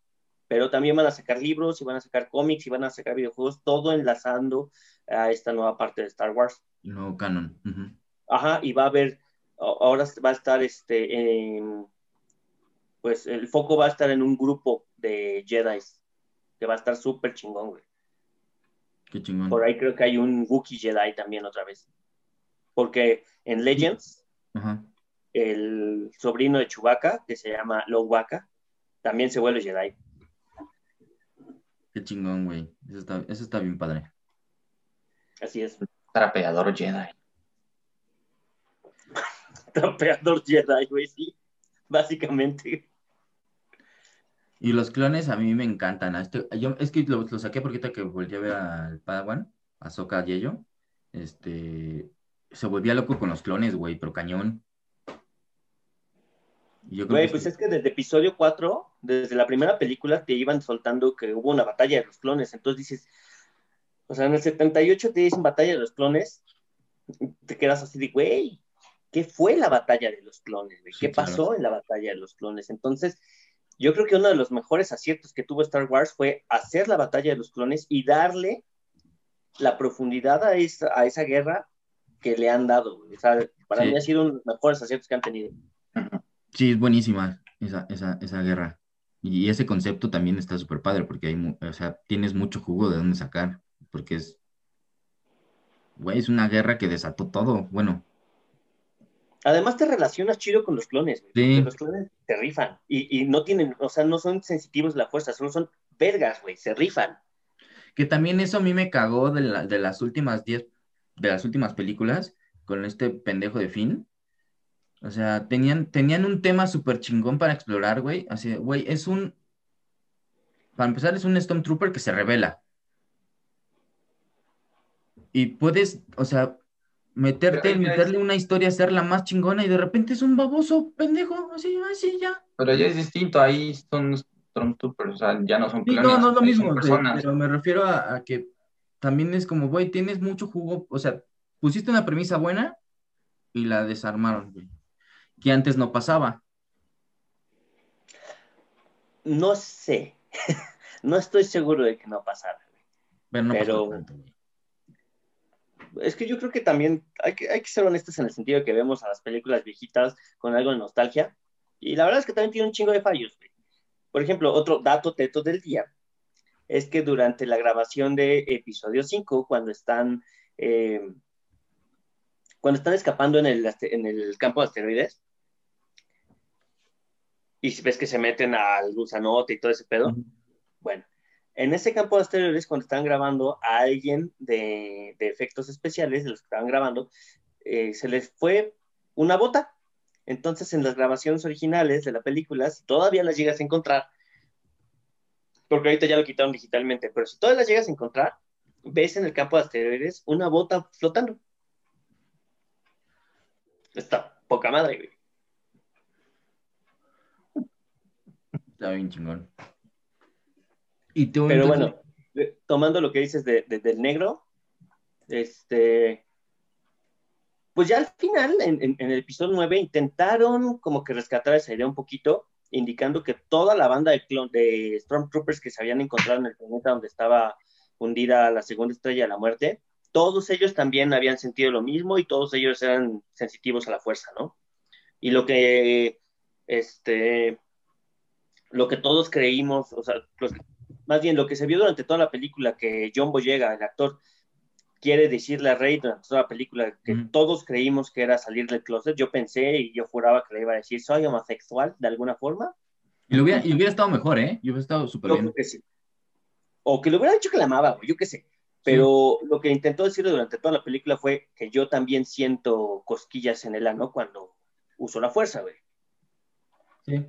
pero también van a sacar libros y van a sacar cómics y van a sacar videojuegos, todo enlazando a esta nueva parte de Star Wars. No canon. Ajá, y va a haber, ahora va a estar este, en- pues el foco va a estar en un grupo de Jedi, que va a estar súper chingón, güey. Qué chingón. Por ahí creo que hay un Wookiee Jedi también otra vez. Porque en Legends, el sobrino de Chewbacca, que se llama Lowbacca, también se vuelve Jedi. Qué chingón, güey. Eso está, eso está bien padre. Así es. Trapeador Jedi. Trapeador Jedi, güey, sí. Básicamente. Y los clones a mí me encantan. Este- yo, es que lo, lo saqué porque ahorita que volví a ver al Padawan, a Sokka Yeyo, este, se volvía loco con los clones, güey, pero cañón. Y yo creo Güey, que pues es que desde episodio 4, desde la primera película, te iban soltando que hubo una batalla de los clones. Entonces dices, o sea, en el 78 te dicen batalla de los clones, te quedas así de, güey, ¿qué fue la batalla de los clones? güey? Sí, ¿Qué claro. pasó en la batalla de los clones? Entonces, yo creo que uno de los mejores aciertos que tuvo Star Wars fue hacer la batalla de los clones y darle la profundidad a esa, a esa guerra que le han dado. güey. O sea, para Sí. mí ha sido uno de los mejores aciertos que han tenido. Sí, es buenísima esa, esa, esa guerra. Y ese concepto también está súper padre porque hay, o sea, tienes mucho jugo de dónde sacar. Porque es, güey, es una guerra que desató todo. Bueno, Además te relacionas chido con los clones, güey, Sí. los clones te rifan y, y no tienen, o sea, no son sensitivos de la fuerza, solo son vergas, güey, se rifan. que también eso a mí me cagó de, la- de las últimas 10, de las últimas películas con este pendejo de Finn. O sea, tenían, tenían un tema súper chingón para explorar, güey. Así, güey, es un, para empezar, es un Stormtrooper que se revela. Y puedes, o sea, meterte, es- meterle una historia, hacerla más chingona y de repente es un baboso pendejo, así, así, ya. Pero ya es distinto, ahí son Stormtroopers, o sea, ya no son Sí, clones, no, no es lo mismo, son pe- personas. pero me refiero a, a que también es como, güey, tienes mucho jugo, o sea, pusiste una premisa buena y la desarmaron, güey, que antes no pasaba. No sé, no estoy seguro de que no pasara. Pero no Pero- tanto. Es que yo creo que también hay que, hay que ser honestos en el sentido de que vemos a las películas viejitas con algo de nostalgia y la verdad es que también tiene un chingo de fallos. güey. Por ejemplo, otro dato teto del día es que durante la grabación de episodio 5, cuando están, eh, cuando están escapando en el, en el campo de asteroides, y ves que se meten al gusanote y todo ese pedo, bueno, en ese campo de asteroides, cuando estaban grabando a alguien de, de efectos especiales, de los que estaban grabando, eh, se les fue una bota. Entonces, en las grabaciones originales de la película, si todavía las llegas a encontrar, porque ahorita ya lo quitaron digitalmente, pero si todavía las llegas a encontrar, ves en el campo de asteroides una bota flotando. Está poca madre, güey. Está bien chingón. Y tú, Pero entonces- bueno, tomando lo que dices de, de- del negro, este, pues ya al final, en, en- en el episodio 9, intentaron como que rescatar esa idea un poquito, indicando que toda la banda de, clon- de Stormtroopers que se habían encontrado en el planeta donde estaba hundida la segunda estrella de la muerte, todos ellos también habían sentido lo mismo y todos ellos eran sensitivos a la fuerza, ¿no? Y lo que, este, lo que todos creímos, o sea, los- más bien lo que se vio durante toda la película, que John Boyega, el actor, quiere decirle a Rey durante toda la película que todos creímos que era salir del closet. Yo pensé y yo juraba que le iba a decir, soy homosexual de alguna forma. y, lo hubiera, y hubiera estado mejor, ¿eh? Y hubiera estado súper Yo bien. creo que sí. O que le hubiera dicho que la amaba, yo qué sé. Pero lo que intentó decirle durante toda la película fue que yo también siento cosquillas en el ano cuando uso la fuerza, güey. Sí.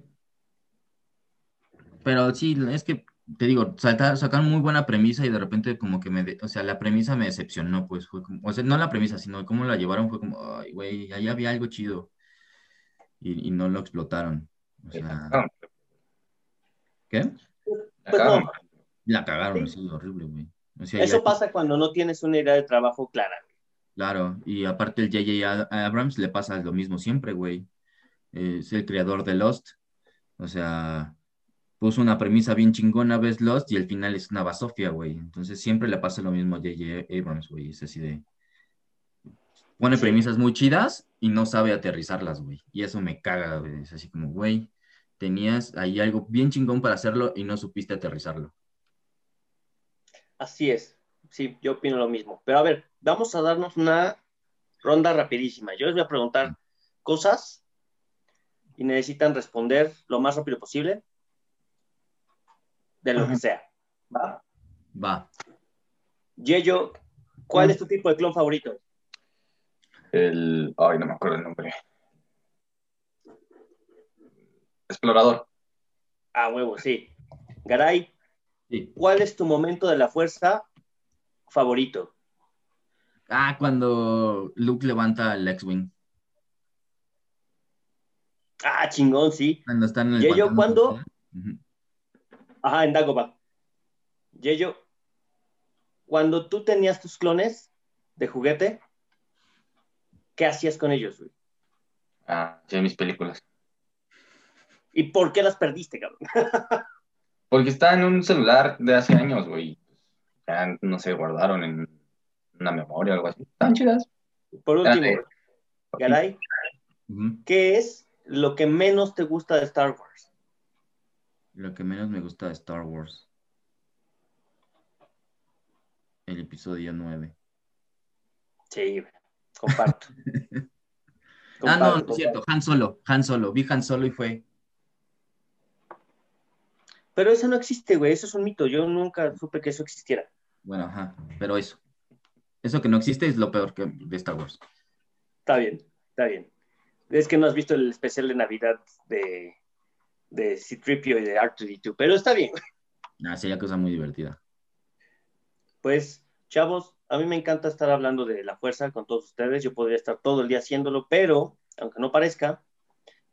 Pero sí, es que te digo, salta- sacaron muy buena premisa y de repente como que me, de- o sea, la premisa me decepcionó, pues fue como, o sea, no la premisa, sino cómo la llevaron fue como, ay, güey, ahí había algo chido y, y no lo explotaron. O sea, ¿qué? Pues acá, no. La cagaron, Sí. sí, horrible, güey. O sea, Eso ya- pasa cuando no tienes una idea de trabajo clara. güey. Claro, y aparte el J.J. Abrams le pasa lo mismo siempre, güey. Es el creador de Lost. O sea, puso una premisa bien chingona, ves Lost, y el final es una basofia, güey. Entonces siempre le pasa lo mismo a J.J. Abrams, güey. Es así de... Pone premisas muy chidas y no sabe aterrizarlas, güey. Y eso me caga, güey. Es así como, güey, tenías ahí algo bien chingón para hacerlo y no supiste aterrizarlo. Así es. Sí, yo opino lo mismo. Pero a ver, vamos a darnos una ronda rapidísima. Yo les voy a preguntar cosas y necesitan responder lo más rápido posible de lo Ajá. que sea. ¿Va? Va. Yeyo, ¿cuál es tu tipo de clon favorito? El. Ay, no me acuerdo el nombre. Explorador. Ah, huevo, sí. Garay, Sí. ¿cuál es tu momento de la fuerza favorito? Ah, cuando Luke levanta el X-Wing. Ah, chingón, sí. Cuando están en el ¿Y ello pantano cuándo? Ajá, en Dagobah. Yeyo, cuando tú tenías tus clones de juguete, ¿qué hacías con ellos, güey? Ah, sí, mis películas. ¿Y por qué las perdiste, cabrón? Porque está en un celular de hace años, güey. Ya no se guardaron en una memoria o algo así. Están chidas. Por último. Garay. ¿qué es lo que menos te gusta de Star Wars? Lo que menos me gusta de Star Wars. El episodio 9. Sí, comparto. Ah, no, no Comparto, es cierto. Han Solo. Han Solo. Vi Han Solo y fue. Pero eso no existe, güey, eso es un mito. Yo nunca supe que eso existiera. Bueno, ajá. Pero eso. Eso que no existe es lo peor que de Star Wars. Está bien, está bien. Es que no has visto el especial de Navidad de, de C-3PO y de R2D2, pero está bien. Ah, sería cosa muy divertida. Pues, chavos, a mí me encanta estar hablando de la fuerza con todos ustedes. Yo podría estar todo el día haciéndolo, pero, aunque no parezca,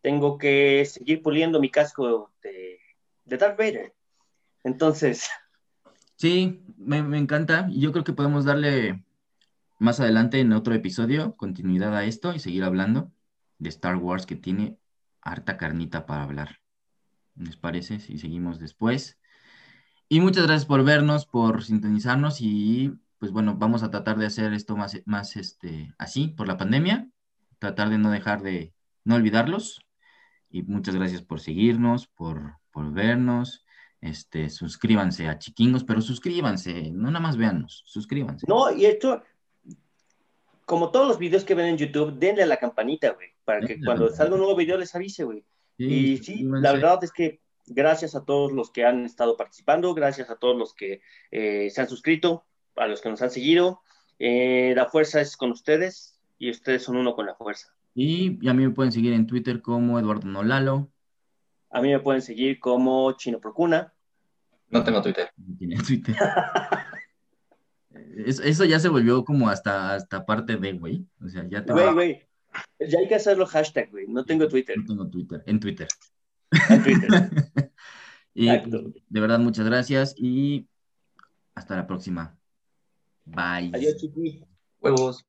tengo que seguir puliendo mi casco de, de Darth Vader. Entonces, Sí, me, me encanta. Y yo creo que podemos darle más adelante en otro episodio continuidad a esto y seguir hablando de Star Wars que tiene harta carnita para hablar. ¿Les parece? Si seguimos después. Y muchas gracias por vernos, por sintonizarnos y pues bueno, vamos a tratar de hacer esto más, más este, así por la pandemia, tratar de no dejar de, no olvidarlos. Y muchas gracias por seguirnos, por, por vernos. Este, suscríbanse a Chiquingos, pero suscríbanse, no nada más véannos, suscríbanse. no, y esto, como todos los videos que ven en YouTube, denle a la campanita, güey, para que Denle cuando salga un nuevo video les avise, güey. Y sí, la verdad es que gracias a todos los que han estado participando, gracias a todos los que eh, se han suscrito, a los que nos han seguido. Eh, la fuerza es con ustedes y ustedes son uno con la fuerza. Y, y a mí me pueden seguir en Twitter como Eduardo Nolalo. A mí me pueden seguir como Chino Procuna. No tengo Twitter. no tiene Twitter. Eso, eso ya se volvió como hasta, hasta parte de, güey. O sea, ya te Güey, güey, ya hay que hacerlo hashtag, güey. No tengo Twitter. no tengo Twitter, en Twitter. En Twitter. Y Exacto. pues, de verdad, muchas gracias y hasta la próxima. Bye. Adiós, chiqui. Huevos.